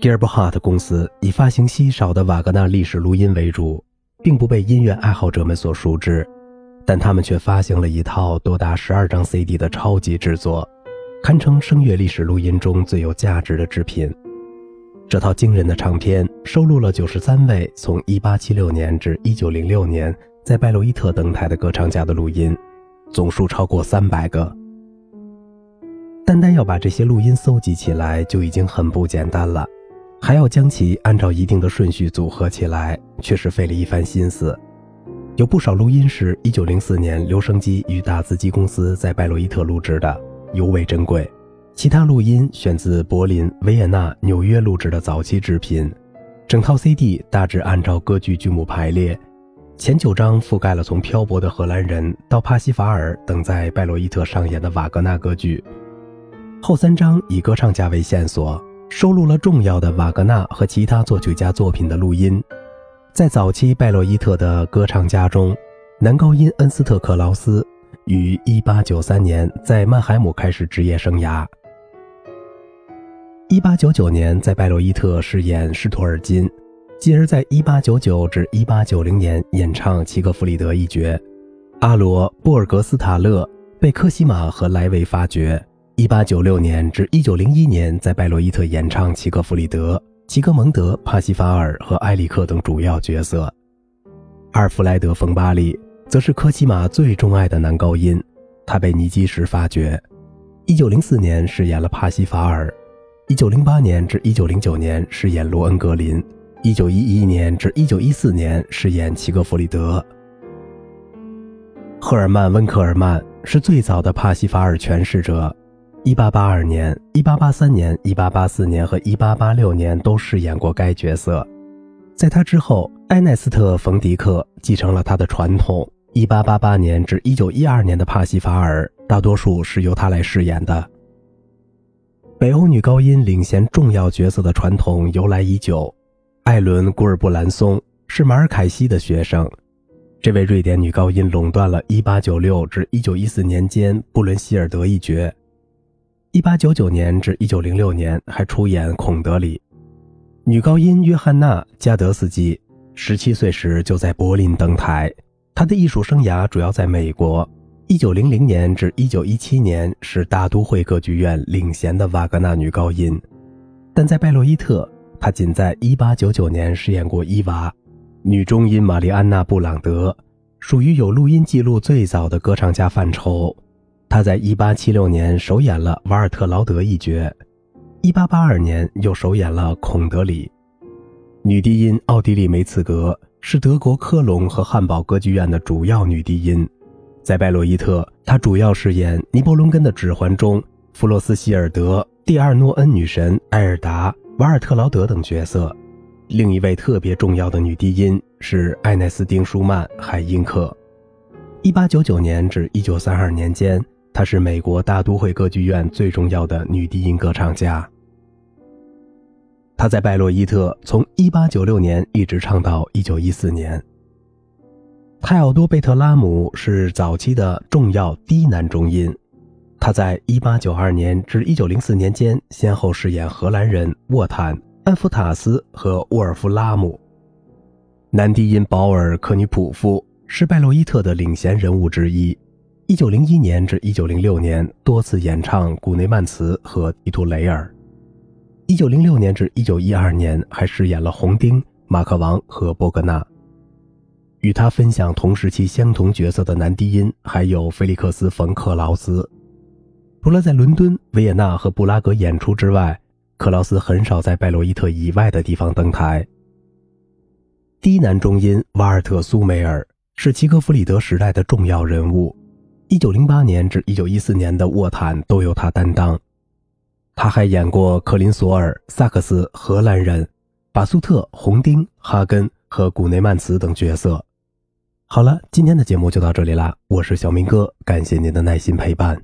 Gearbohart 公司以发行稀少的瓦格纳历史录音为主，并不被音乐爱好者们所熟知，但他们却发行了一套多达十二张 CD 的超级制作，堪称声乐历史录音中最有价值的制品。这套惊人的唱片收录了九十三位从1876年至1906年在拜洛伊特登台的歌唱家的录音，总数超过三百个。单单要把这些录音搜集起来就已经很不简单了。还要将其按照一定的顺序组合起来，确实费了一番心思。有不少录音是1904年留声机与打字机公司在拜洛伊特录制的，尤为珍贵；其他录音选自柏林、维也纳、纽约录制的早期制品。整套 CD 大致按照歌剧剧目排列，前九章覆盖了从漂泊的荷兰人到帕西法尔等在拜洛伊特上演的瓦格纳歌剧，后三章以歌唱家为线索。收录了重要的瓦格纳和其他作曲家作品的录音。在早期拜洛伊特的歌唱家中，男高音恩斯特·克劳斯于1893年在曼海姆开始职业生涯。1899年在拜洛伊特饰演施托尔金，继而在1899至1890年演唱齐格弗里德一角。阿罗·布尔格斯塔勒被科西玛和莱维发掘。一八九六年至一九零一年，在拜洛伊特演唱齐格弗里德、齐格蒙德、帕西法尔和埃里克等主要角色。阿尔弗莱德·冯巴利则是科西玛最钟爱的男高音，他被尼基什发掘。一九零四年饰演了帕西法尔，一九零八年至一九零九年饰演罗恩格林，一九一一年至一九一四年饰演齐格弗里德。赫尔曼·温克尔曼是最早的帕西法尔诠释者。一八八二年、一八八三年、一八八四年和一八八六年都饰演过该角色。在他之后，埃奈斯特·冯迪克继承了他的传统。一八八八年至一九一二年的帕西法尔，大多数是由他来饰演的。北欧女高音领衔重要角色的传统由来已久。艾伦·古尔布兰松是马尔凯西的学生，这位瑞典女高音垄断了一八九六至一九一四年间布伦希尔德一角。一八九九年至一九零六年，还出演《孔德里》。女高音约翰娜·加德斯基十七岁时就在柏林登台。她的艺术生涯主要在美国。一九零零年至一九一七年是大都会歌剧院领衔的瓦格纳女高音，但在拜洛伊特，她仅在一八九九年饰演过伊娃。女中音玛丽安娜·布朗德属于有录音记录最早的歌唱家范畴。他在1876年首演了瓦尔特劳德一角，1882年又首演了孔德里。女低音奥地利梅茨格是德国科隆和汉堡歌剧院的主要女低音，在拜洛伊特，她主要饰演《尼伯龙根的指环》中弗洛斯希尔德、蒂尔诺恩女神埃尔达、瓦尔特劳德等角色。另一位特别重要的女低音是艾奈斯丁舒曼海因克。1899年至1932年间。她是美国大都会歌剧院最重要的女低音歌唱家。她在拜洛伊特从1896年一直唱到1914年。泰奥多·贝特拉姆是早期的重要低男中音，他在1892年至1904年间先后饰演荷兰人沃坦、安福塔斯和沃尔夫拉姆。男低音保尔·科尼普夫是拜洛伊特的领衔人物之一。一九零一年至一九零六年多次演唱古内曼茨和蒂图雷尔。一九零六年至一九一二年还饰演了红丁、马克王和波格纳。与他分享同时期相同角色的男低音还有菲利克斯·冯·克劳斯。除了在伦敦、维也纳和布拉格演出之外，克劳斯很少在拜洛伊特以外的地方登台。低男中音瓦尔特·苏梅尔是齐格弗里德时代的重要人物。一九零八年至一九一四年的卧谈都由他担当，他还演过克林索尔、萨克斯、荷兰人、巴苏特、红丁、哈根和古内曼茨等角色。好了，今天的节目就到这里啦，我是小明哥，感谢您的耐心陪伴。